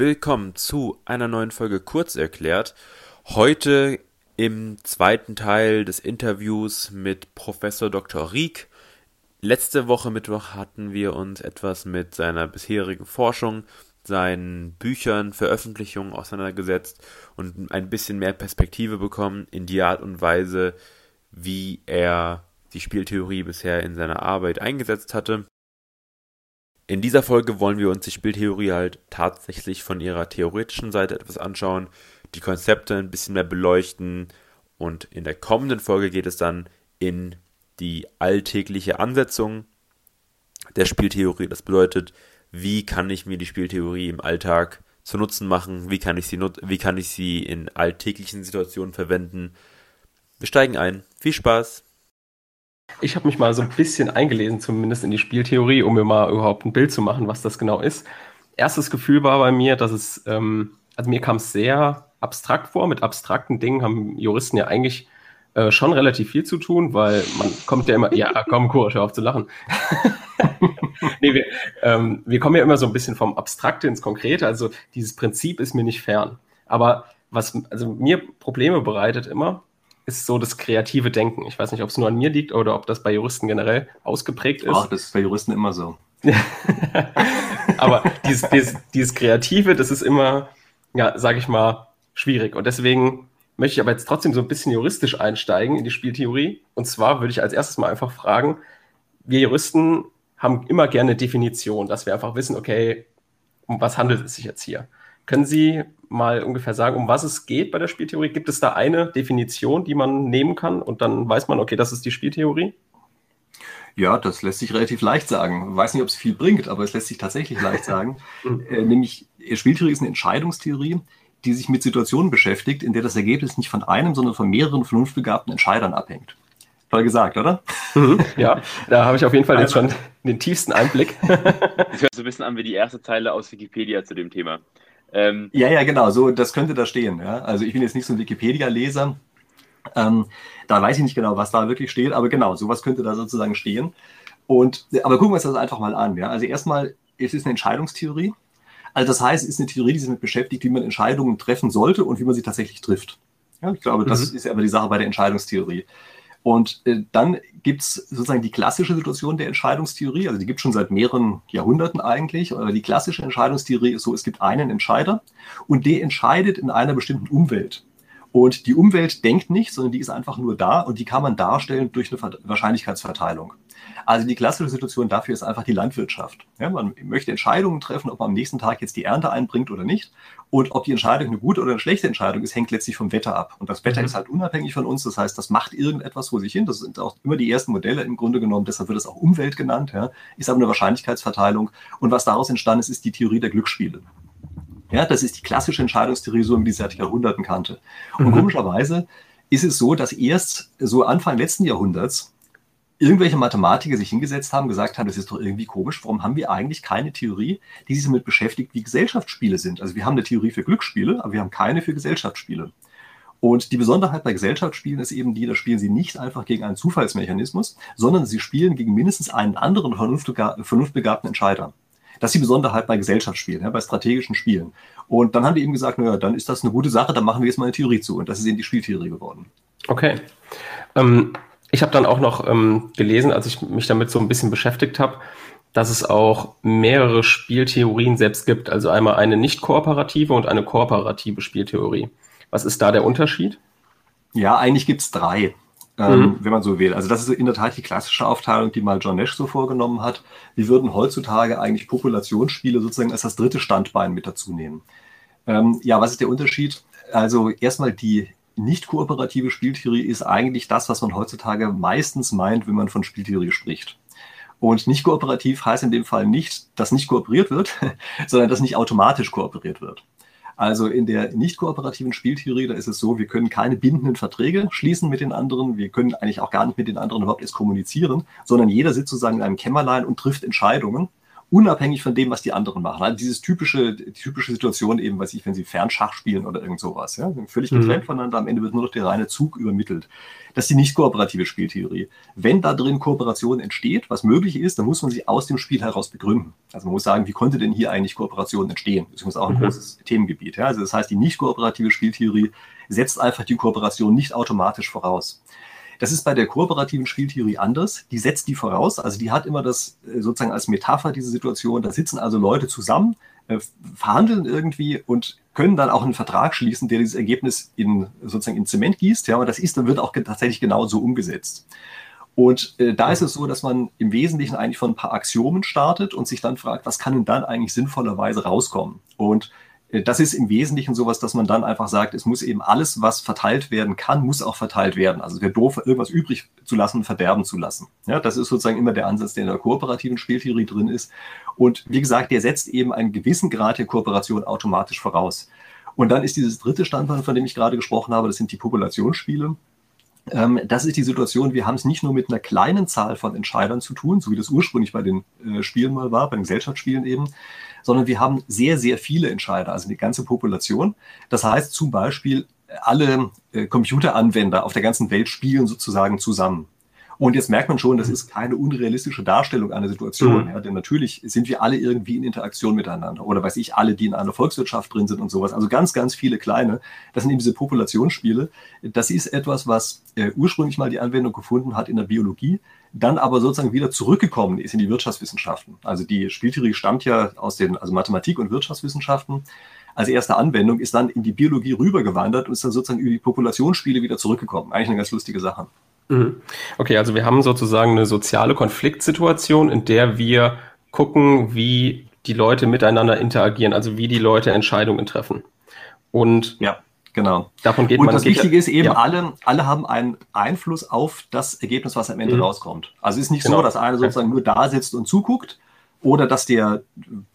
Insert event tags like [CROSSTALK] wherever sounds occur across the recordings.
willkommen zu einer neuen Folge Kurz erklärt. Heute im zweiten Teil des Interviews mit Professor Dr. Rieck. Letzte Woche Mittwoch hatten wir uns etwas mit seiner bisherigen Forschung, seinen Büchern, Veröffentlichungen auseinandergesetzt und ein bisschen mehr Perspektive bekommen in die Art und Weise, wie er die Spieltheorie bisher in seiner Arbeit eingesetzt hatte. In dieser Folge wollen wir uns die Spieltheorie halt tatsächlich von ihrer theoretischen Seite etwas anschauen, die Konzepte ein bisschen mehr beleuchten und in der kommenden Folge geht es dann in die alltägliche Ansetzung der Spieltheorie. Das bedeutet, wie kann ich mir die Spieltheorie im Alltag zu Nutzen machen, wie kann ich sie, wie kann ich sie in alltäglichen Situationen verwenden. Wir steigen ein. Viel Spaß! Ich habe mich mal so ein bisschen eingelesen, zumindest in die Spieltheorie, um mir mal überhaupt ein Bild zu machen, was das genau ist. Erstes Gefühl war bei mir, dass es, ähm, also mir kam es sehr abstrakt vor. Mit abstrakten Dingen haben Juristen ja eigentlich äh, schon relativ viel zu tun, weil man kommt ja immer, ja, komm, Kurs, hör auf zu lachen. [LAUGHS] nee, wir, ähm, wir kommen ja immer so ein bisschen vom Abstrakte ins Konkrete. Also dieses Prinzip ist mir nicht fern. Aber was also mir Probleme bereitet immer, ist so das kreative Denken. Ich weiß nicht, ob es nur an mir liegt oder ob das bei Juristen generell ausgeprägt ist. Ach, das ist bei Juristen immer so. [LAUGHS] Aber dieses, dieses, dieses Kreative, das ist immer, ja, sage ich mal, schwierig. Und deswegen möchte ich aber jetzt trotzdem so ein bisschen juristisch einsteigen in die Spieltheorie. Und zwar würde ich als erstes mal einfach fragen, wir Juristen haben immer gerne Definition, dass wir einfach wissen, okay, um was handelt es sich jetzt hier? Können Sie mal ungefähr sagen, um was es geht bei der Spieltheorie? Gibt es da eine Definition, die man nehmen kann und dann weiß man, okay, das ist die Spieltheorie? Ja, das lässt sich relativ leicht sagen. Ich weiß nicht, ob es viel bringt, aber es lässt sich tatsächlich leicht sagen. Mhm. [LAUGHS] äh, nämlich, Spieltheorie ist eine Entscheidungstheorie, die sich mit Situationen beschäftigt, in der das Ergebnis nicht von einem, sondern von mehreren vernunftbegabten Entscheidern abhängt. Toll gesagt, oder? Mhm, ja, [LAUGHS] da habe ich auf jeden Fall jetzt schon den tiefsten Einblick. [LAUGHS] Das hört so ein bisschen an wie die erste Zeile aus Wikipedia zu dem Thema. Ähm, ja, ja, genau, so, das könnte da stehen. Ja? Also ich bin jetzt nicht so ein Wikipedia-Leser. Ähm, da weiß ich nicht genau, was da wirklich steht, aber genau, sowas könnte da sozusagen stehen. Und, aber gucken wir uns das einfach mal an. Ja? Also erstmal, es ist eine Entscheidungstheorie. Also das heißt, es ist eine Theorie, die sich damit beschäftigt, wie man Entscheidungen treffen sollte und wie man sie tatsächlich trifft. Ja, ich glaube, das mhm. ist aber die Sache bei der Entscheidungstheorie. Und äh, dann gibt es sozusagen die klassische Situation der Entscheidungstheorie, also die gibt es schon seit mehreren Jahrhunderten eigentlich. Aber die klassische Entscheidungstheorie ist so, es gibt einen Entscheider und der entscheidet in einer bestimmten Umwelt. Und die Umwelt denkt nicht, sondern die ist einfach nur da und die kann man darstellen durch eine Wahrscheinlichkeitsverteilung. Also die klassische Situation dafür ist einfach die Landwirtschaft. Ja, man möchte Entscheidungen treffen, ob man am nächsten Tag jetzt die Ernte einbringt oder nicht. Und ob die Entscheidung eine gute oder eine schlechte Entscheidung ist, hängt letztlich vom Wetter ab. Und das Wetter mhm. ist halt unabhängig von uns. Das heißt, das macht irgendetwas vor sich hin. Das sind auch immer die ersten Modelle im Grunde genommen. Deshalb wird es auch Umwelt genannt. Ja. Ist aber eine Wahrscheinlichkeitsverteilung. Und was daraus entstanden ist, ist die Theorie der Glücksspiele. Ja, das ist die klassische Entscheidungstheorie, so wie die seit Jahrhunderten kannte. Und mhm. komischerweise ist es so, dass erst so Anfang letzten Jahrhunderts irgendwelche Mathematiker sich hingesetzt haben, gesagt haben, das ist doch irgendwie komisch, warum haben wir eigentlich keine Theorie, die sich damit beschäftigt, wie Gesellschaftsspiele sind? Also wir haben eine Theorie für Glücksspiele, aber wir haben keine für Gesellschaftsspiele. Und die Besonderheit bei Gesellschaftsspielen ist eben die, da spielen sie nicht einfach gegen einen Zufallsmechanismus, sondern sie spielen gegen mindestens einen anderen vernunftbegabten Entscheider. Das ist die Besonderheit bei Gesellschaftsspielen, ja, bei strategischen Spielen. Und dann haben die eben gesagt, naja, dann ist das eine gute Sache, dann machen wir jetzt mal eine Theorie zu. Und das ist eben die Spieltheorie geworden. Okay. Ähm, ich habe dann auch noch ähm, gelesen, als ich mich damit so ein bisschen beschäftigt habe, dass es auch mehrere Spieltheorien selbst gibt. Also einmal eine nicht kooperative und eine kooperative Spieltheorie. Was ist da der Unterschied? Ja, eigentlich gibt es drei, ähm, mhm. wenn man so will. Also das ist in der Tat die klassische Aufteilung, die mal John Nash so vorgenommen hat. Wir würden heutzutage eigentlich Populationsspiele sozusagen als das dritte Standbein mit dazu nehmen. Ähm, ja, was ist der Unterschied? Also erstmal die nicht kooperative Spieltheorie ist eigentlich das, was man heutzutage meistens meint, wenn man von Spieltheorie spricht. Und nicht kooperativ heißt in dem Fall nicht, dass nicht kooperiert wird, [LAUGHS] sondern dass nicht automatisch kooperiert wird. Also in der nicht kooperativen Spieltheorie, da ist es so, wir können keine bindenden Verträge schließen mit den anderen, wir können eigentlich auch gar nicht mit den anderen überhaupt erst kommunizieren, sondern jeder sitzt sozusagen in einem Kämmerlein und trifft Entscheidungen unabhängig von dem, was die anderen machen. Also dieses typische, die typische Situation eben, weiß ich, wenn sie Fernschach spielen oder irgend sowas, ja, völlig getrennt mhm. voneinander, am Ende wird nur noch der reine Zug übermittelt. Das ist die nicht kooperative Spieltheorie. Wenn da drin Kooperation entsteht, was möglich ist, dann muss man sie aus dem Spiel heraus begründen. Also man muss sagen, wie konnte denn hier eigentlich Kooperation entstehen? Das ist auch ein mhm. großes Themengebiet. Ja? Also das heißt, die nicht kooperative Spieltheorie setzt einfach die Kooperation nicht automatisch voraus. Das ist bei der kooperativen Spieltheorie anders. Die setzt die voraus. Also die hat immer das äh, sozusagen als Metapher diese Situation. Da sitzen also Leute zusammen, äh, verhandeln irgendwie und können dann auch einen Vertrag schließen, der dieses Ergebnis in sozusagen in Zement gießt. Ja, und das ist dann wird auch tatsächlich genau so umgesetzt. Und äh, da ist es so, dass man im Wesentlichen eigentlich von ein paar Axiomen startet und sich dann fragt, was kann denn dann eigentlich sinnvollerweise rauskommen? Und das ist im Wesentlichen sowas, dass man dann einfach sagt, es muss eben alles, was verteilt werden kann, muss auch verteilt werden. Also es wäre doof, irgendwas übrig zu lassen verderben zu lassen. Ja, das ist sozusagen immer der Ansatz, der in der kooperativen Spieltheorie drin ist. Und wie gesagt, der setzt eben einen gewissen Grad der Kooperation automatisch voraus. Und dann ist dieses dritte Standbein, von dem ich gerade gesprochen habe, das sind die Populationsspiele. Ähm, das ist die Situation, wir haben es nicht nur mit einer kleinen Zahl von Entscheidern zu tun, so wie das ursprünglich bei den äh, Spielen mal war, bei den Gesellschaftsspielen eben, sondern wir haben sehr, sehr viele Entscheider, also die ganze Population. Das heißt zum Beispiel, alle äh, Computeranwender auf der ganzen Welt spielen sozusagen zusammen. Und jetzt merkt man schon, das ist keine unrealistische Darstellung einer Situation. Mhm. Ja, denn natürlich sind wir alle irgendwie in Interaktion miteinander. Oder weiß ich, alle, die in einer Volkswirtschaft drin sind und sowas. Also ganz, ganz viele kleine. Das sind eben diese Populationsspiele. Das ist etwas, was äh, ursprünglich mal die Anwendung gefunden hat in der Biologie, dann aber sozusagen wieder zurückgekommen ist in die Wirtschaftswissenschaften. Also die Spieltheorie stammt ja aus den, also Mathematik und Wirtschaftswissenschaften als erste Anwendung, ist dann in die Biologie rübergewandert und ist dann sozusagen über die Populationsspiele wieder zurückgekommen. Eigentlich eine ganz lustige Sache. Mhm. Okay, also wir haben sozusagen eine soziale Konfliktsituation, in der wir gucken, wie die Leute miteinander interagieren, also wie die Leute Entscheidungen treffen. Und ja, genau. Davon geht Und man. das Wichtige ist eben, ja. alle, alle haben einen Einfluss auf das Ergebnis, was am Ende mhm. rauskommt. Also es ist nicht genau. so, dass einer sozusagen nur da sitzt und zuguckt, oder dass der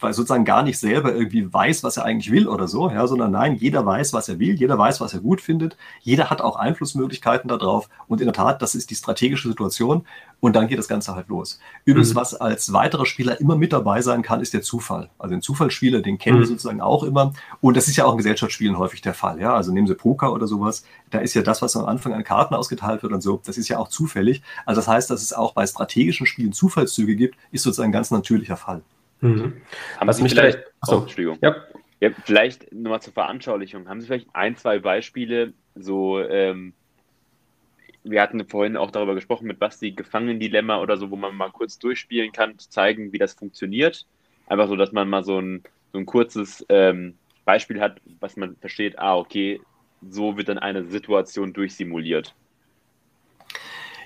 sozusagen gar nicht selber irgendwie weiß, was er eigentlich will oder so, ja, sondern nein, jeder weiß, was er will, jeder weiß, was er gut findet, jeder hat auch Einflussmöglichkeiten darauf. Und in der Tat, das ist die strategische Situation und dann geht das Ganze halt los. Übrigens, mhm. was als weiterer Spieler immer mit dabei sein kann, ist der Zufall. Also den Zufallsspieler, den kennen mhm. wir sozusagen auch immer und das ist ja auch in Gesellschaftsspielen häufig der Fall, ja, also nehmen Sie Poker oder sowas, da ist ja das, was am Anfang an Karten ausgeteilt wird und so, das ist ja auch zufällig. Also das heißt, dass es auch bei strategischen Spielen Zufallszüge gibt, ist sozusagen ganz natürlicher Fall. Mhm. Haben Sie vielleicht, oh, Entschuldigung. Ja. ja vielleicht nochmal zur Veranschaulichung. Haben Sie vielleicht ein, zwei Beispiele, so, ähm, wir hatten vorhin auch darüber gesprochen mit Basti, Gefangen-Dilemma oder so, wo man mal kurz durchspielen kann, zeigen, wie das funktioniert. Einfach so, dass man mal so ein, so ein kurzes ähm, Beispiel hat, was man versteht, ah, okay, so wird dann eine Situation durchsimuliert.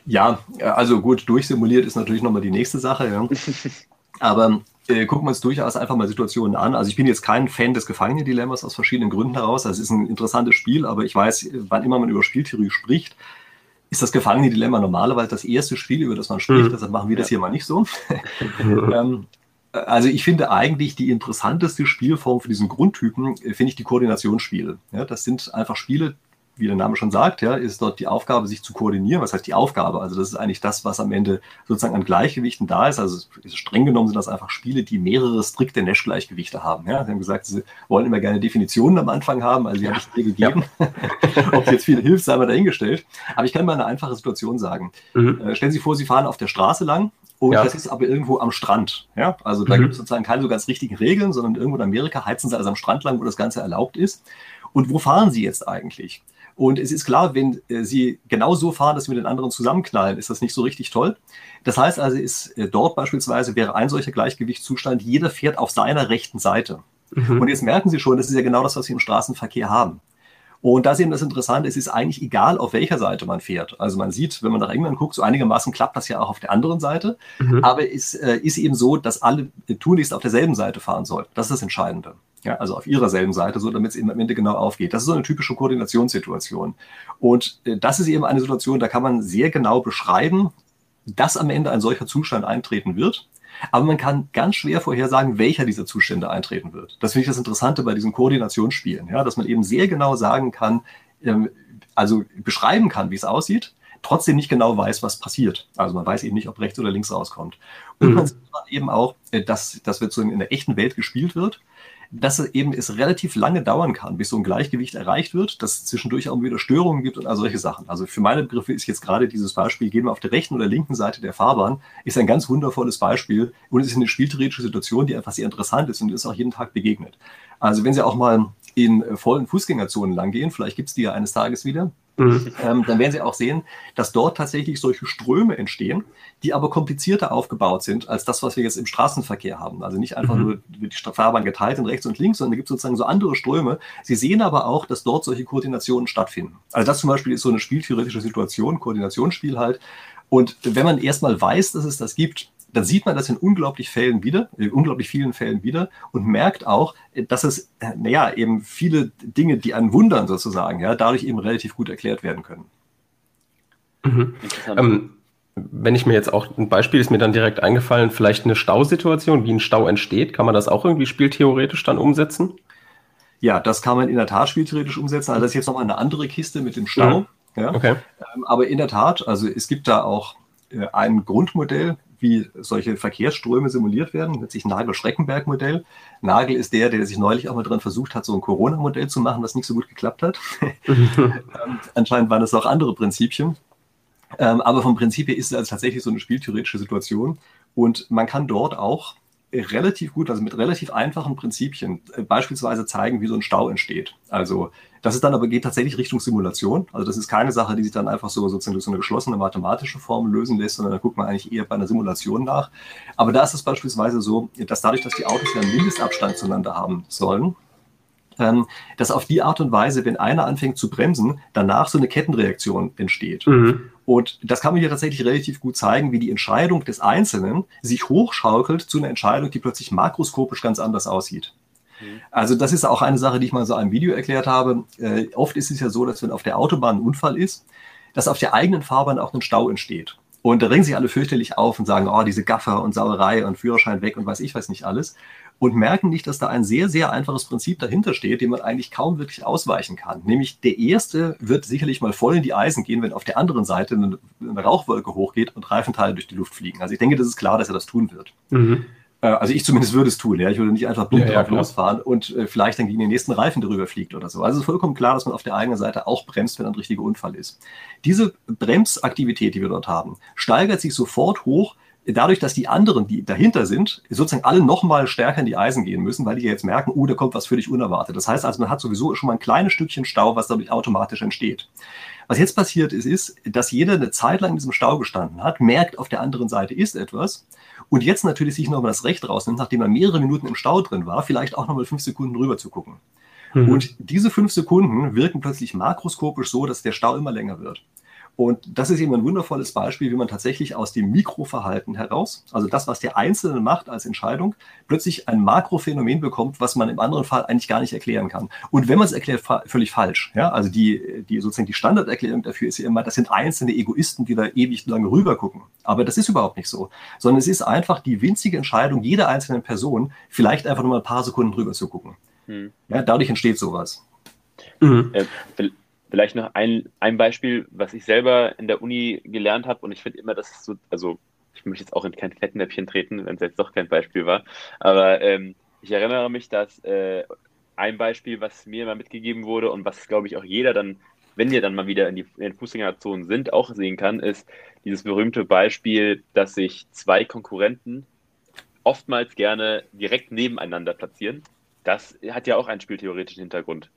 Ja, also gut, durchsimuliert ist natürlich nochmal die nächste Sache. Ja. [LAUGHS] Aber äh, gucken wir uns durchaus einfach mal Situationen an. Also ich bin jetzt kein Fan des Gefangenen-Dilemmas aus verschiedenen Gründen heraus. Also es ist ein interessantes Spiel, aber ich weiß, wann immer man über Spieltheorie spricht, ist das Gefangene-Dilemma normalerweise das erste Spiel, über das man spricht. Mhm. Deshalb machen wir das hier mal nicht so. [LAUGHS] ähm, also ich finde eigentlich die interessanteste Spielform für diesen Grundtypen, äh, finde ich die Koordinationsspiele. Ja, das sind einfach Spiele, wie der Name schon sagt, ja, ist dort die Aufgabe, sich zu koordinieren. Was heißt die Aufgabe? Also das ist eigentlich das, was am Ende sozusagen an Gleichgewichten da ist. Also streng genommen sind das einfach Spiele, die mehrere strikte Nash-Gleichgewichte haben. Ja, sie haben gesagt, sie wollen immer gerne Definitionen am Anfang haben, also die ja. habe ich dir gegeben. Ja. [LAUGHS] Ob jetzt viel hilft, sei mal dahingestellt. Aber ich kann mal eine einfache Situation sagen. Mhm. Äh, stellen Sie vor, Sie fahren auf der Straße lang und ja. das ist aber irgendwo am Strand. Ja? Also da mhm. gibt es sozusagen keine so ganz richtigen Regeln, sondern irgendwo in Amerika heizen sie also am Strand lang, wo das Ganze erlaubt ist. Und wo fahren Sie jetzt eigentlich? Und es ist klar, wenn äh, Sie genau so fahren, dass Sie mit den anderen zusammenknallen, ist das nicht so richtig toll. Das heißt also, ist, äh, dort beispielsweise wäre ein solcher Gleichgewichtszustand, jeder fährt auf seiner rechten Seite. Mhm. Und jetzt merken Sie schon, das ist ja genau das, was Sie im Straßenverkehr haben. Und da ist eben das Interessante, es ist eigentlich egal, auf welcher Seite man fährt. Also man sieht, wenn man nach England guckt, so einigermaßen klappt das ja auch auf der anderen Seite. Mhm. Aber es äh, ist eben so, dass alle tunlichst auf derselben Seite fahren sollten. Das ist das Entscheidende. Ja, also auf ihrer selben Seite, so damit es eben am Ende genau aufgeht. Das ist so eine typische Koordinationssituation. Und äh, das ist eben eine Situation, da kann man sehr genau beschreiben, dass am Ende ein solcher Zustand eintreten wird. Aber man kann ganz schwer vorhersagen, welcher dieser Zustände eintreten wird. Das finde ich das Interessante bei diesen Koordinationsspielen, ja, dass man eben sehr genau sagen kann, ähm, also beschreiben kann, wie es aussieht, trotzdem nicht genau weiß, was passiert. Also man weiß eben nicht, ob rechts oder links rauskommt. Und mhm. man sieht eben auch, äh, dass das wird so in der echten Welt gespielt wird dass es eben es relativ lange dauern kann, bis so ein Gleichgewicht erreicht wird, dass es zwischendurch auch wieder Störungen gibt und all solche Sachen. Also für meine Begriffe ist jetzt gerade dieses Beispiel, gehen wir auf der rechten oder linken Seite der Fahrbahn, ist ein ganz wundervolles Beispiel und es ist eine spieltheoretische Situation, die einfach sehr interessant ist und ist auch jeden Tag begegnet. Also wenn Sie auch mal in vollen Fußgängerzonen langgehen, vielleicht gibt es die ja eines Tages wieder, Mhm. Ähm, dann werden Sie auch sehen, dass dort tatsächlich solche Ströme entstehen, die aber komplizierter aufgebaut sind als das, was wir jetzt im Straßenverkehr haben. Also nicht einfach mhm. nur die Fahrbahn geteilt in rechts und links, sondern es gibt sozusagen so andere Ströme. Sie sehen aber auch, dass dort solche Koordinationen stattfinden. Also das zum Beispiel ist so eine spieltheoretische Situation, Koordinationsspiel halt. Und wenn man erstmal weiß, dass es das gibt, dann sieht man das in unglaublich Fällen wieder, in äh, unglaublich vielen Fällen wieder und merkt auch, äh, dass es, äh, naja, eben viele Dinge, die einen wundern sozusagen, ja, dadurch eben relativ gut erklärt werden können. Mhm. Ähm, wenn ich mir jetzt auch ein Beispiel ist mir dann direkt eingefallen, vielleicht eine Stausituation, wie ein Stau entsteht, kann man das auch irgendwie spieltheoretisch dann umsetzen? Ja, das kann man in der Tat spieltheoretisch umsetzen. Also das ist jetzt nochmal eine andere Kiste mit dem Stau. Mhm. Ja. Okay. Ähm, aber in der Tat, also es gibt da auch ein Grundmodell, wie solche Verkehrsströme simuliert werden, nennt sich Nagel-Schreckenberg-Modell. Nagel ist der, der sich neulich auch mal dran versucht hat, so ein Corona-Modell zu machen, was nicht so gut geklappt hat. [LAUGHS] ähm, anscheinend waren es auch andere Prinzipien. Ähm, aber vom Prinzip her ist es also tatsächlich so eine spieltheoretische Situation. Und man kann dort auch relativ gut, also mit relativ einfachen Prinzipien, äh, beispielsweise zeigen, wie so ein Stau entsteht. Also das ist dann aber geht tatsächlich Richtung Simulation. Also das ist keine Sache, die sich dann einfach so sozusagen durch so eine geschlossene mathematische Form lösen lässt, sondern da guckt man eigentlich eher bei einer Simulation nach. Aber da ist es beispielsweise so, dass dadurch, dass die Autos ja einen Mindestabstand zueinander haben sollen, dass auf die Art und Weise, wenn einer anfängt zu bremsen, danach so eine Kettenreaktion entsteht. Mhm. Und das kann man hier tatsächlich relativ gut zeigen, wie die Entscheidung des Einzelnen sich hochschaukelt zu einer Entscheidung, die plötzlich makroskopisch ganz anders aussieht. Mhm. Also das ist auch eine Sache, die ich mal so einem Video erklärt habe. Äh, oft ist es ja so, dass wenn auf der Autobahn ein Unfall ist, dass auf der eigenen Fahrbahn auch ein Stau entsteht. Und da ringen sich alle fürchterlich auf und sagen, oh, diese Gaffer und Sauerei und Führerschein weg und weiß ich weiß nicht alles. Und merken nicht, dass da ein sehr, sehr einfaches Prinzip dahinter steht, dem man eigentlich kaum wirklich ausweichen kann. Nämlich der erste wird sicherlich mal voll in die Eisen gehen, wenn auf der anderen Seite eine, eine Rauchwolke hochgeht und Reifenteile durch die Luft fliegen. Also ich denke, das ist klar, dass er das tun wird. Mhm. Äh, also ich zumindest würde es tun, ja. Ich würde nicht einfach blind ja, drauf ja, losfahren und äh, vielleicht dann gegen den nächsten Reifen drüber fliegt oder so. Also es ist vollkommen klar, dass man auf der eigenen Seite auch bremst, wenn ein richtiger Unfall ist. Diese Bremsaktivität, die wir dort haben, steigert sich sofort hoch, dadurch, dass die anderen, die dahinter sind, sozusagen alle nochmal stärker in die Eisen gehen müssen, weil die jetzt merken, oh, da kommt was völlig unerwartet. Das heißt also, man hat sowieso schon mal ein kleines Stückchen Stau, was dadurch automatisch entsteht. Was jetzt passiert ist, ist, dass jeder eine Zeit lang in diesem Stau gestanden hat, merkt, auf der anderen Seite ist etwas und jetzt natürlich sich nochmal das Recht rausnimmt, nachdem er mehrere Minuten im Stau drin war, vielleicht auch nochmal fünf Sekunden rüber zu gucken. Mhm. Und diese fünf Sekunden wirken plötzlich makroskopisch so, dass der Stau immer länger wird. Und das ist eben ein wundervolles Beispiel, wie man tatsächlich aus dem Mikroverhalten heraus, also das, was der Einzelne macht als Entscheidung, plötzlich ein Makrophänomen bekommt, was man im anderen Fall eigentlich gar nicht erklären kann. Und wenn man es erklärt, völlig falsch. Ja? Also die, die sozusagen die Standarderklärung dafür ist ja immer, das sind einzelne Egoisten, die da ewig lange rüber gucken. Aber das ist überhaupt nicht so. Sondern es ist einfach die winzige Entscheidung jeder einzelnen Person, vielleicht einfach nur mal ein paar Sekunden rüber zu gucken. Hm. Ja, dadurch entsteht sowas. Mhm. Äh, Vielleicht noch ein, ein Beispiel, was ich selber in der Uni gelernt habe und ich finde immer, dass es so, also ich möchte jetzt auch in kein Fettnäpfchen treten, wenn es jetzt doch kein Beispiel war, aber ähm, ich erinnere mich, dass äh, ein Beispiel, was mir mal mitgegeben wurde und was, glaube ich, auch jeder dann, wenn wir dann mal wieder in, die, in den Fußgängerzonen sind, auch sehen kann, ist dieses berühmte Beispiel, dass sich zwei Konkurrenten oftmals gerne direkt nebeneinander platzieren. Das hat ja auch einen spieltheoretischen Hintergrund.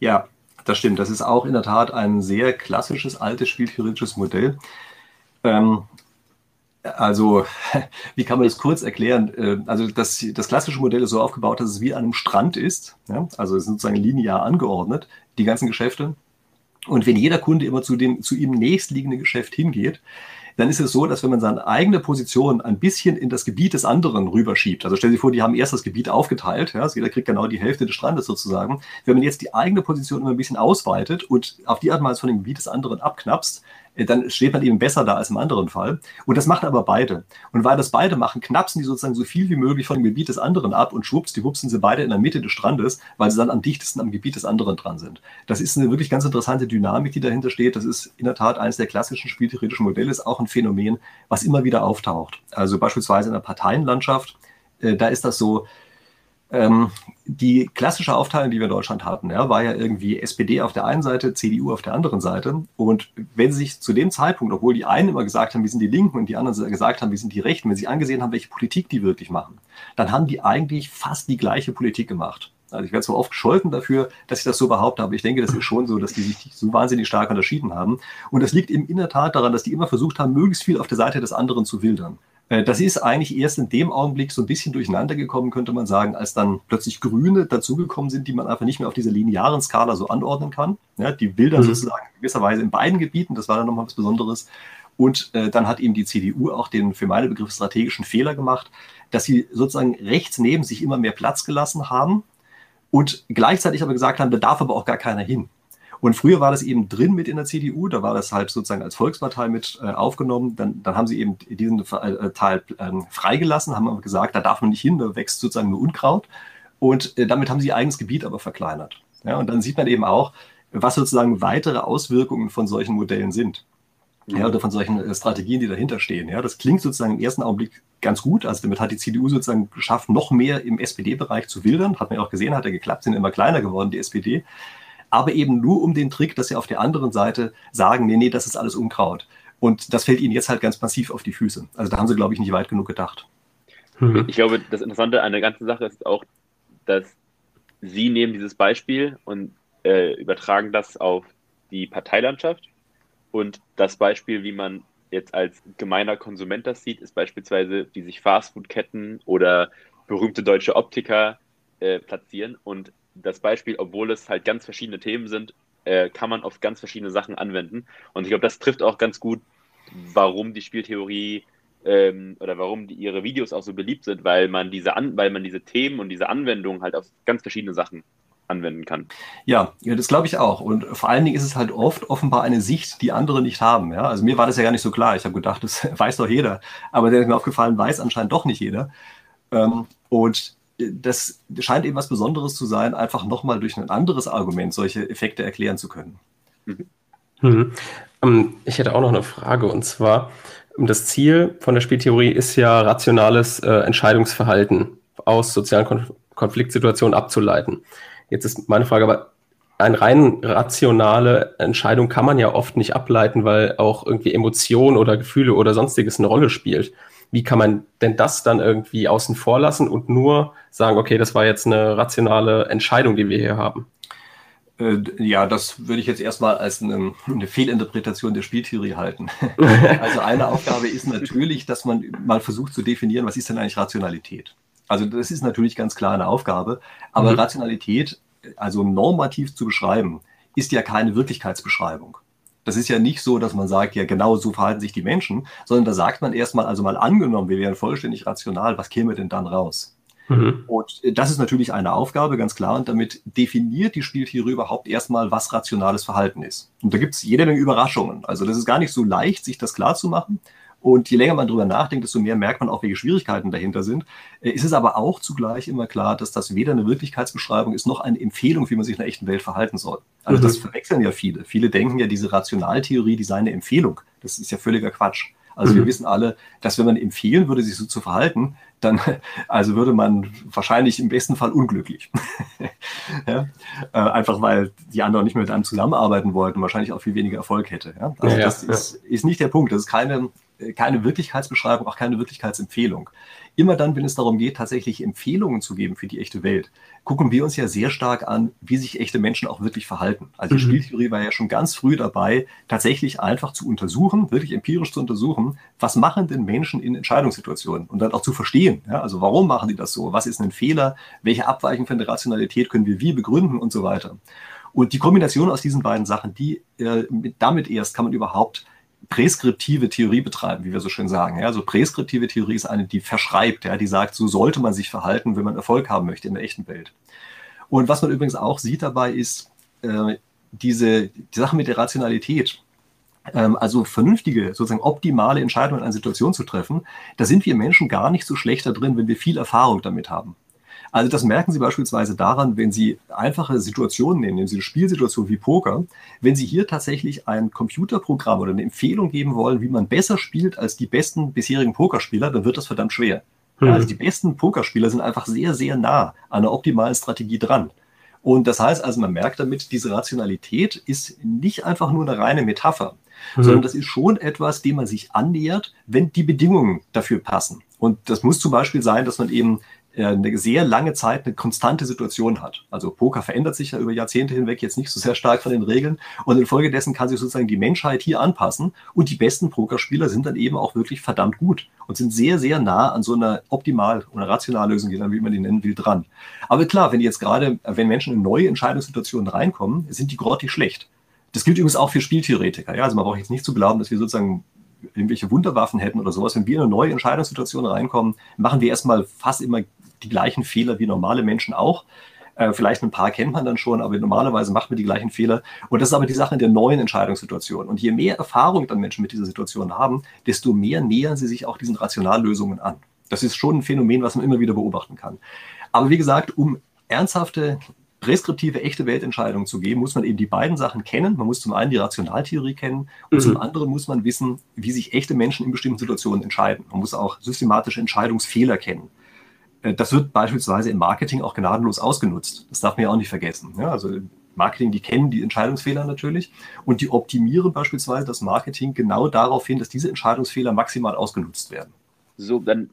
Ja, das stimmt. Das ist auch in der Tat ein sehr klassisches, altes spieltheoretisches Modell. Ähm, also, [LAUGHS] wie kann man das kurz erklären? Äh, also, das, das klassische Modell ist so aufgebaut, dass es wie an einem Strand ist. Ja? Also, es sind sozusagen linear angeordnet, die ganzen Geschäfte. Und wenn jeder Kunde immer zu dem zu ihm nächstliegenden Geschäft hingeht, dann ist es so, dass wenn man seine eigene Position ein bisschen in das Gebiet des anderen rüberschiebt, also stellen Sie vor, die haben erst das Gebiet aufgeteilt, ja, also jeder kriegt genau die Hälfte des Strandes sozusagen. Wenn man jetzt die eigene Position immer ein bisschen ausweitet und auf die Art Weise von dem Gebiet des anderen abknapst, dann steht man eben besser da als im anderen Fall. Und das machen aber beide. Und weil das beide machen, knapsen die sozusagen so viel wie möglich von dem Gebiet des anderen ab und schwupps, die wupsen sie beide in der Mitte des Strandes, weil sie dann am dichtesten am Gebiet des anderen dran sind. Das ist eine wirklich ganz interessante Dynamik, die dahinter steht. Das ist in der Tat eines der klassischen spieltheoretischen Modelle, ist auch ein Phänomen, was immer wieder auftaucht. Also beispielsweise in der Parteienlandschaft, äh, da ist das so, ähm, die klassische Aufteilung, die wir in Deutschland hatten, ja, war ja irgendwie SPD auf der einen Seite, CDU auf der anderen Seite. Und wenn sie sich zu dem Zeitpunkt, obwohl die einen immer gesagt haben, wir sind die Linken und die anderen gesagt haben, wir sind die Rechten, wenn sie angesehen haben, welche Politik die wirklich machen, dann haben die eigentlich fast die gleiche Politik gemacht. Also ich werde zwar oft gescholten dafür, dass ich das so behaupte, aber ich denke, das ist schon so, dass die sich so wahnsinnig stark unterschieden haben. Und das liegt eben in der Tat daran, dass die immer versucht haben, möglichst viel auf der Seite des anderen zu wildern. Äh, das ist eigentlich erst in dem Augenblick so ein bisschen durcheinander gekommen, könnte man sagen, als dann plötzlich Grüne dazugekommen sind, die man einfach nicht mehr auf dieser linearen Skala so anordnen kann. Ja, die dann mhm. sozusagen in gewisser Weise in beiden Gebieten, das war dann nochmal was Besonderes. Und äh, dann hat eben die CDU auch den für meine Begriffe strategischen Fehler gemacht, dass sie sozusagen rechts neben sich immer mehr Platz gelassen haben und gleichzeitig aber gesagt haben, da darf aber auch gar keiner hin. Und früher war das eben drin mit in der CDU, da war das halt sozusagen als Volkspartei mit äh, aufgenommen. Dann, dann haben sie eben diesen äh, Teil äh, freigelassen, haben aber gesagt, da darf man nicht hin, da wächst sozusagen nur Unkraut. Und äh, damit haben sie ihr eigenes Gebiet aber verkleinert. Ja, und dann sieht man eben auch, was sozusagen weitere Auswirkungen von solchen Modellen sind. Ja, oder von solchen äh, Strategien, die dahinter stehen. Ja, das klingt sozusagen im ersten Augenblick ganz gut. Also damit hat die CDU sozusagen geschafft, noch mehr im SPD-Bereich zu wildern. Hat man ja auch gesehen, hat ja geklappt, sind immer kleiner geworden, die SPD aber eben nur um den Trick, dass sie auf der anderen Seite sagen, nee, nee, das ist alles Unkraut. Und das fällt ihnen jetzt halt ganz massiv auf die Füße. Also da haben sie, glaube ich, nicht weit genug gedacht. Mhm. Ich glaube, das Interessante an der ganzen Sache ist auch, dass sie nehmen dieses Beispiel und äh, übertragen das auf die Parteilandschaft. Und das Beispiel, wie man jetzt als gemeiner Konsument das sieht, ist beispielsweise, wie sich Fastfood-Ketten oder berühmte deutsche Optiker äh, platzieren. Und das Beispiel, obwohl es halt ganz verschiedene Themen sind, äh, kann man auf ganz verschiedene Sachen anwenden. Und ich glaube, das trifft auch ganz gut, warum die Spieltheorie ähm, oder warum die, ihre Videos auch so beliebt sind, weil man diese An weil man diese Themen und diese Anwendungen halt auf ganz verschiedene Sachen anwenden kann. Ja, ja das glaube ich auch. Und vor allen Dingen ist es halt oft offenbar eine Sicht, die andere nicht haben. Ja? Also mir war das ja gar nicht so klar. Ich habe gedacht, das [LAUGHS] weiß doch jeder. Aber der ist mir aufgefallen, weiß anscheinend doch nicht jeder. Ähm, und das scheint eben was Besonderes zu sein, einfach nochmal durch ein anderes Argument solche Effekte erklären zu können. Mhm. Mhm. Ähm, ich hätte auch noch eine Frage und zwar, das Ziel von der Spieltheorie ist ja rationales äh, Entscheidungsverhalten aus sozialen Konf Konfliktsituationen abzuleiten. Jetzt ist meine Frage aber, eine rein rationale Entscheidung kann man ja oft nicht ableiten, weil auch irgendwie Emotionen oder Gefühle oder sonstiges eine Rolle spielt wie kann man denn das dann irgendwie außen vor lassen und nur sagen, okay, das war jetzt eine rationale Entscheidung, die wir hier haben? Äh, ja, das würde ich jetzt erstmal als eine, eine Fehlinterpretation der Spieltheorie halten. [LAUGHS] also eine Aufgabe ist natürlich, dass man mal versucht zu definieren, was ist denn eigentlich Rationalität? Also das ist natürlich ganz klar eine Aufgabe, aber mhm. Rationalität, also normativ zu beschreiben, ist ja keine Wirklichkeitsbeschreibung. Das ist ja nicht so, dass man sagt, ja genau so verhalten sich die Menschen, sondern da sagt man erstmal, also mal angenommen, wir wären vollständig rational, was käme denn dann raus? Mhm. Und das ist natürlich eine Aufgabe, ganz klar. Und damit definiert die Spieltheorie überhaupt erstmal, was rationales Verhalten ist. Und da gibt es jede Menge Überraschungen. Also das ist gar nicht so leicht, sich das klar zu machen. Und je länger man darüber nachdenkt, desto mehr merkt man auch, welche Schwierigkeiten dahinter sind. Äh, es ist aber auch zugleich immer klar, dass das weder eine Wirklichkeitsbeschreibung ist, noch eine Empfehlung, wie man sich in der echten Welt verhalten soll. Also mhm. das verwechseln ja viele. Viele denken ja, diese Rationaltheorie, die sei eine Empfehlung. Das ist ja völliger Quatsch. Also mhm. wir wissen alle, dass wenn man empfehlen würde, sich so zu verhalten, dann [LAUGHS] also würde man wahrscheinlich im besten Fall unglücklich. [LAUGHS] ja? äh, einfach weil die anderen nicht mehr mit einem zusammenarbeiten wollten, wahrscheinlich auch viel weniger Erfolg hätte. Ja? Also ja, das. Ist, ist nicht der Punkt. Das ist keine keine Wirklichkeitsbeschreibung, auch keine Wirklichkeitsempfehlung. Immer dann, wenn es darum geht, tatsächlich Empfehlungen zu geben für die echte Welt, gucken wir uns ja sehr stark an, wie sich echte Menschen auch wirklich verhalten. Also die mhm. Spieltheorie war ja schon ganz früh dabei, tatsächlich einfach zu untersuchen, wirklich empirisch zu untersuchen, was machen denn Menschen in Entscheidungssituationen und dann auch zu verstehen. Ja, also warum machen die das so? Was ist ein Fehler? Welche Abweichung von der Rationalität können wir wie begründen und so weiter. Und die Kombination aus diesen beiden Sachen, die äh, damit erst kann man überhaupt präskriptive Theorie betreiben, wie wir so schön sagen. Ja, also präskriptive Theorie ist eine, die verschreibt, ja, die sagt, so sollte man sich verhalten, wenn man Erfolg haben möchte in der echten Welt. Und was man übrigens auch sieht dabei ist, äh, diese die Sache mit der Rationalität. ähm, also vernünftige, sozusagen optimale Entscheidungen in einer Situation zu treffen, da sind wir Menschen gar nicht so schlechter drin, wenn wir viel Erfahrung damit haben. Also das merken Sie beispielsweise daran, wenn Sie einfache Situationen nehmen, nehmen Sie eine Spielsituation wie Poker, wenn Sie hier tatsächlich ein Computerprogramm oder eine Empfehlung geben wollen, wie man besser spielt als die besten bisherigen Pokerspieler, dann wird das verdammt schwer. Mhm. Also die besten Pokerspieler sind einfach sehr, sehr nah an einer optimalen Strategie dran. Und das heißt also, man merkt damit, diese Rationalität ist nicht einfach nur eine reine Metapher, mhm. sondern das ist schon etwas, dem man sich annähert, wenn die Bedingungen dafür passen. Und das muss zum Beispiel sein, dass man eben eine sehr lange Zeit eine konstante Situation hat. Also Poker verändert sich ja über Jahrzehnte hinweg jetzt nicht so sehr stark von den Regeln und infolgedessen kann sich sozusagen die Menschheit hier anpassen und die besten Pokerspieler sind dann eben auch wirklich verdammt gut und sind sehr, sehr nah an so einer optimal oder rational Lösung, wie man die nennen will, dran. Aber klar, wenn jetzt gerade, wenn Menschen in neue Entscheidungssituationen reinkommen, sind die grottig schlecht. Das gilt übrigens auch für Spieltheoretiker. Ja? Also man braucht jetzt nicht zu glauben, dass wir sozusagen irgendwelche Wunderwaffen hätten oder sowas. Wenn wir in eine neue Entscheidungssituation reinkommen, machen wir erstmal fast immer die gleichen Fehler wie normale Menschen auch. Äh, vielleicht ein paar kennt man dann schon, aber normalerweise macht man die gleichen Fehler. Und das ist aber die Sache in der neuen Entscheidungssituation. Und je mehr Erfahrung dann Menschen mit dieser Situation haben, desto mehr nähern sie sich auch diesen Rationallösungen an. Das ist schon ein Phänomen, was man immer wieder beobachten kann. Aber wie gesagt, um ernsthafte, preskriptive, echte Weltentscheidungen zu geben, muss man eben die beiden Sachen kennen. Man muss zum einen die Rationaltheorie kennen und mhm. zum anderen muss man wissen, wie sich echte Menschen in bestimmten Situationen entscheiden. Man muss auch systematische Entscheidungsfehler kennen. Äh, das wird beispielsweise im Marketing auch gnadenlos ausgenutzt. Das darf man ja auch nicht vergessen. Ja, also Marketing, die kennen die Entscheidungsfehler natürlich und die optimieren beispielsweise das Marketing genau darauf hin, dass diese Entscheidungsfehler maximal ausgenutzt werden. So, dann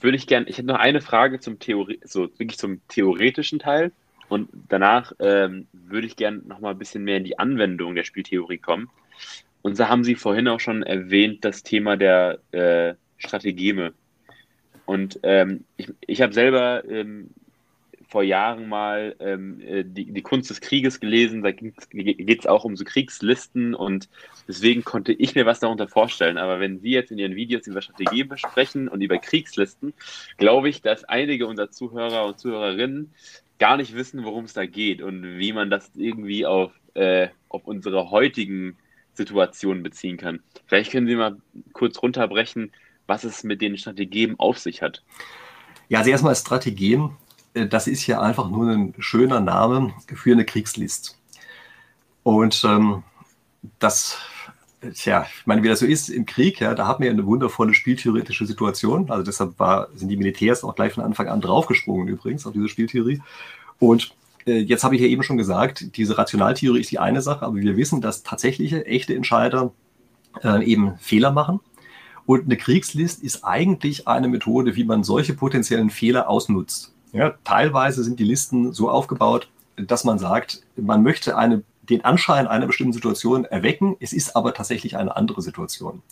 würde ich gerne, ich hätte noch eine Frage zum Theorie, so wirklich zum theoretischen Teil und danach ähm, würde ich gerne noch mal ein bisschen mehr in die Anwendung der Spieltheorie kommen. Und da haben Sie vorhin auch schon erwähnt, das Thema der äh, Strategeme. Und ähm, ich, ich habe selber ähm, vor Jahren mal ähm, äh, die, die Kunst des Krieges gelesen. Da geht es auch um so Kriegslisten und deswegen konnte ich mir was darunter vorstellen. Aber wenn Sie jetzt in Ihren Videos über Strategie besprechen und über Kriegslisten, glaube ich, dass einige unserer Zuhörer und Zuhörerinnen gar nicht wissen, worum es da geht und wie man das irgendwie auf, äh, auf unsere heutigen Situationen beziehen kann. Vielleicht können Sie mal kurz runterbrechen, was es mit den Strategien auf sich hat. Ja, also erstmal Strategien, äh, das ist ja einfach nur ein schöner Name für eine Kriegslist. Und ähm, das, tja, ich meine, wie das so ist im Krieg, ja, da haben wir eine wundervolle spieltheoretische Situation. Also deshalb war, sind die Militärs auch gleich von Anfang an draufgesprungen übrigens auf diese Spieltheorie. Und äh, jetzt habe ich ja eben schon gesagt, diese Rationaltheorie ist die eine Sache, aber wir wissen, dass tatsächliche, echte Entscheider äh, eben Fehler machen und eine Kriegslist ist eigentlich eine Methode, wie man solche potenziellen Fehler ausnutzt. Ja, teilweise sind die Listen so aufgebaut, dass man sagt, man möchte eine den Anschein einer bestimmten Situation erwecken. Es ist aber tatsächlich eine andere Situation.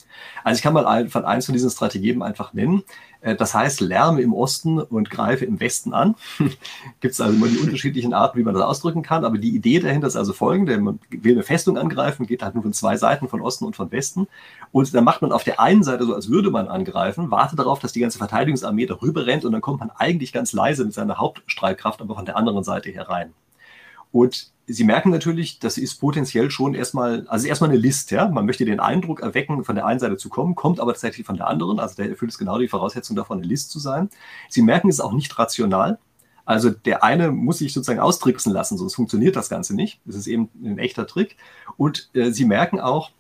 Also ich kann mal einfach eins von diesen Strategien einfach nennen. Äh, das heißt, lärme im Osten und greife im Westen an. [LAUGHS] Gibt es also immer die unterschiedlichen Arten, wie man das ausdrücken kann. Aber die Idee dahinter ist also folgende. Man will eine Festung angreifen, geht halt nur von zwei Seiten, von Osten und von Westen. Und dann macht man auf der einen Seite so, als würde man angreifen, wartet darauf, dass die ganze Verteidigungsarmee darüber rennt und dann kommt man eigentlich ganz leise mit seiner Hauptstreitkraft aber von der anderen Seite herein. Und Sie merken natürlich, das ist potenziell schon erstmal, also erstmal eine List, ja. Man möchte den Eindruck erwecken, von der einen Seite zu kommen, kommt aber tatsächlich von der anderen. Also der erfüllt es genau die Voraussetzung davon, eine List zu sein. Sie merken, es ist auch nicht rational. Also der eine muss sich sozusagen austricksen lassen, sonst funktioniert das Ganze nicht. Das ist eben ein echter Trick. Und äh, Sie merken auch,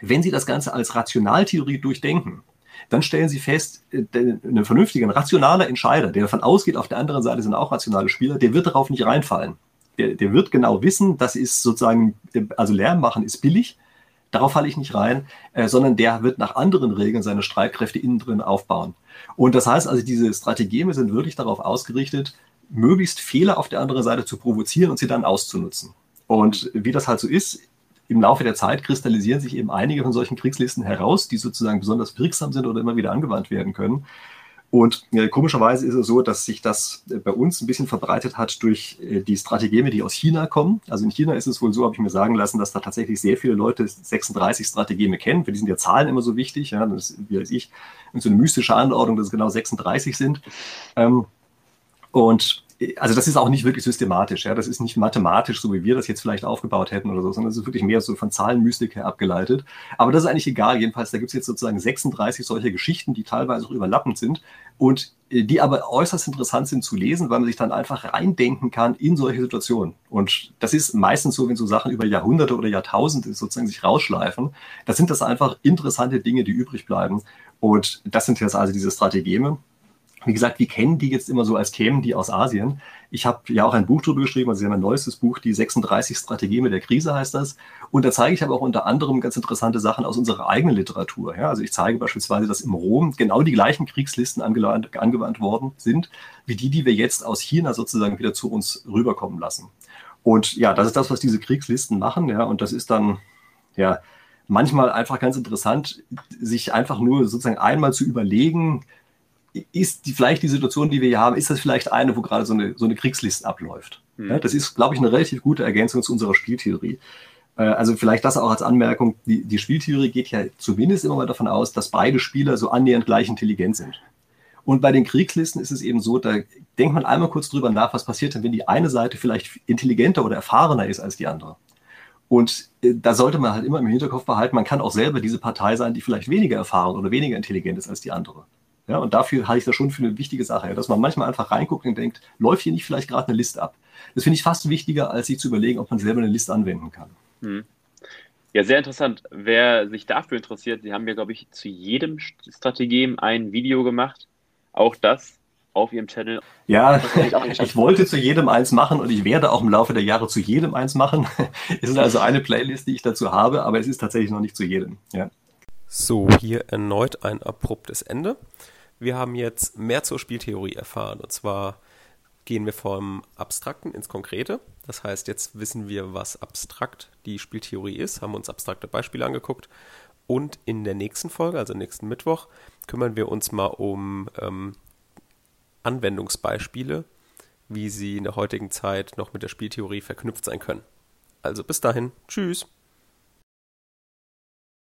wenn Sie das Ganze als Rationaltheorie durchdenken, dann stellen Sie fest, äh, ein vernünftiger, rationaler Entscheider, der davon ausgeht, auf der anderen Seite sind auch rationale Spieler, der wird darauf nicht reinfallen der, der wird genau wissen, das ist sozusagen, also Lärm machen ist billig, darauf falle ich nicht rein, äh, sondern der wird nach anderen Regeln seine Streitkräfte innen drin aufbauen. Und das heißt also, diese Strategien sind wirklich darauf ausgerichtet, möglichst Fehler auf der anderen Seite zu provozieren und sie dann auszunutzen. Und wie das halt so ist, im Laufe der Zeit kristallisieren sich eben einige von solchen Kriegslisten heraus, die sozusagen besonders wirksam sind oder immer wieder angewandt werden können. Und äh, komischerweise ist es so, dass sich das äh, bei uns ein bisschen verbreitet hat durch äh, die Strategeme, die aus China kommen. Also in China ist es wohl so, habe ich mir sagen lassen, dass da tatsächlich sehr viele Leute 36 Strategeme kennen. Für die sind ja Zahlen immer so wichtig. Ja, das wie weiß ich, so eine mystische Anordnung, dass es genau 36 sind. Ähm, und also das ist auch nicht wirklich systematisch, ja. Das ist nicht mathematisch, so wie wir das jetzt vielleicht aufgebaut hätten oder so, sondern es ist wirklich mehr so von Zahlenmystik her abgeleitet. Aber das ist eigentlich egal. Jedenfalls, da gibt es jetzt sozusagen 36 solche Geschichten, die teilweise auch überlappend sind und äh, die aber äußerst interessant sind zu lesen, weil man sich dann einfach reindenken kann in solche Situationen. Und das ist meistens so, wenn so Sachen über Jahrhunderte oder Jahrtausende sozusagen sich rausschleifen, da sind das einfach interessante Dinge, die übrig bleiben. Und das sind jetzt also diese Strategeme. Wie gesagt, wir kennen die jetzt immer so als Themen, die aus Asien. Ich habe ja auch ein Buch darüber geschrieben, also Sie haben ein neuestes Buch, die 36 Strategien mit der Krise heißt das. Und da zeige ich aber auch unter anderem ganz interessante Sachen aus unserer eigenen Literatur. Ja, also ich zeige beispielsweise, dass im Rom genau die gleichen Kriegslisten angewandt, angewandt worden sind, wie die, die wir jetzt aus China sozusagen wieder zu uns rüberkommen lassen. Und ja, das ist das, was diese Kriegslisten machen. Ja, und das ist dann, ja, manchmal einfach ganz interessant, sich einfach nur sozusagen einmal zu überlegen, ist die, vielleicht die Situation, die wir hier haben, ist das vielleicht eine, wo gerade so eine, so eine Kriegsliste abläuft? Mhm. Ja, das ist, glaube ich, eine relativ gute Ergänzung zu unserer Spieltheorie. Äh, also vielleicht das auch als Anmerkung, die, die Spieltheorie geht ja zumindest immer mal davon aus, dass beide Spieler so annähernd gleich intelligent sind. Und bei den Kriegslisten ist es eben so, da denkt man einmal kurz drüber nach, was passiert denn, wenn die eine Seite vielleicht intelligenter oder erfahrener ist als die andere. Und äh, da sollte man halt immer im Hinterkopf behalten, man kann auch selber diese Partei sein, die vielleicht weniger erfahren oder weniger intelligent ist als die andere. Ja, und dafür halte ich das schon für eine wichtige Sache, dass man manchmal einfach reinguckt und denkt, läuft hier nicht vielleicht gerade eine Liste ab? Das finde ich fast wichtiger, als sich zu überlegen, ob man selber eine Liste anwenden kann. Hm. Ja, sehr interessant. Wer sich dafür interessiert, Sie haben ja, glaube ich, zu jedem Strategem ein Video gemacht. Auch das auf Ihrem Channel. Ja, [LAUGHS] ich wollte zu jedem eins machen und ich werde auch im Laufe der Jahre zu jedem eins machen. [LAUGHS] Es ist also eine Playlist, die ich dazu habe, aber es ist tatsächlich noch nicht zu jedem. Ja. So, hier erneut ein abruptes Ende. Wir haben jetzt mehr zur Spieltheorie erfahren. Und zwar gehen wir vom Abstrakten ins Konkrete. Das heißt, jetzt wissen wir, was abstrakt die Spieltheorie ist, haben uns abstrakte Beispiele angeguckt. Und in der nächsten Folge, also nächsten Mittwoch, kümmern wir uns mal um ähm, Anwendungsbeispiele, wie sie in der heutigen Zeit noch mit der Spieltheorie verknüpft sein können. Also bis dahin, tschüss.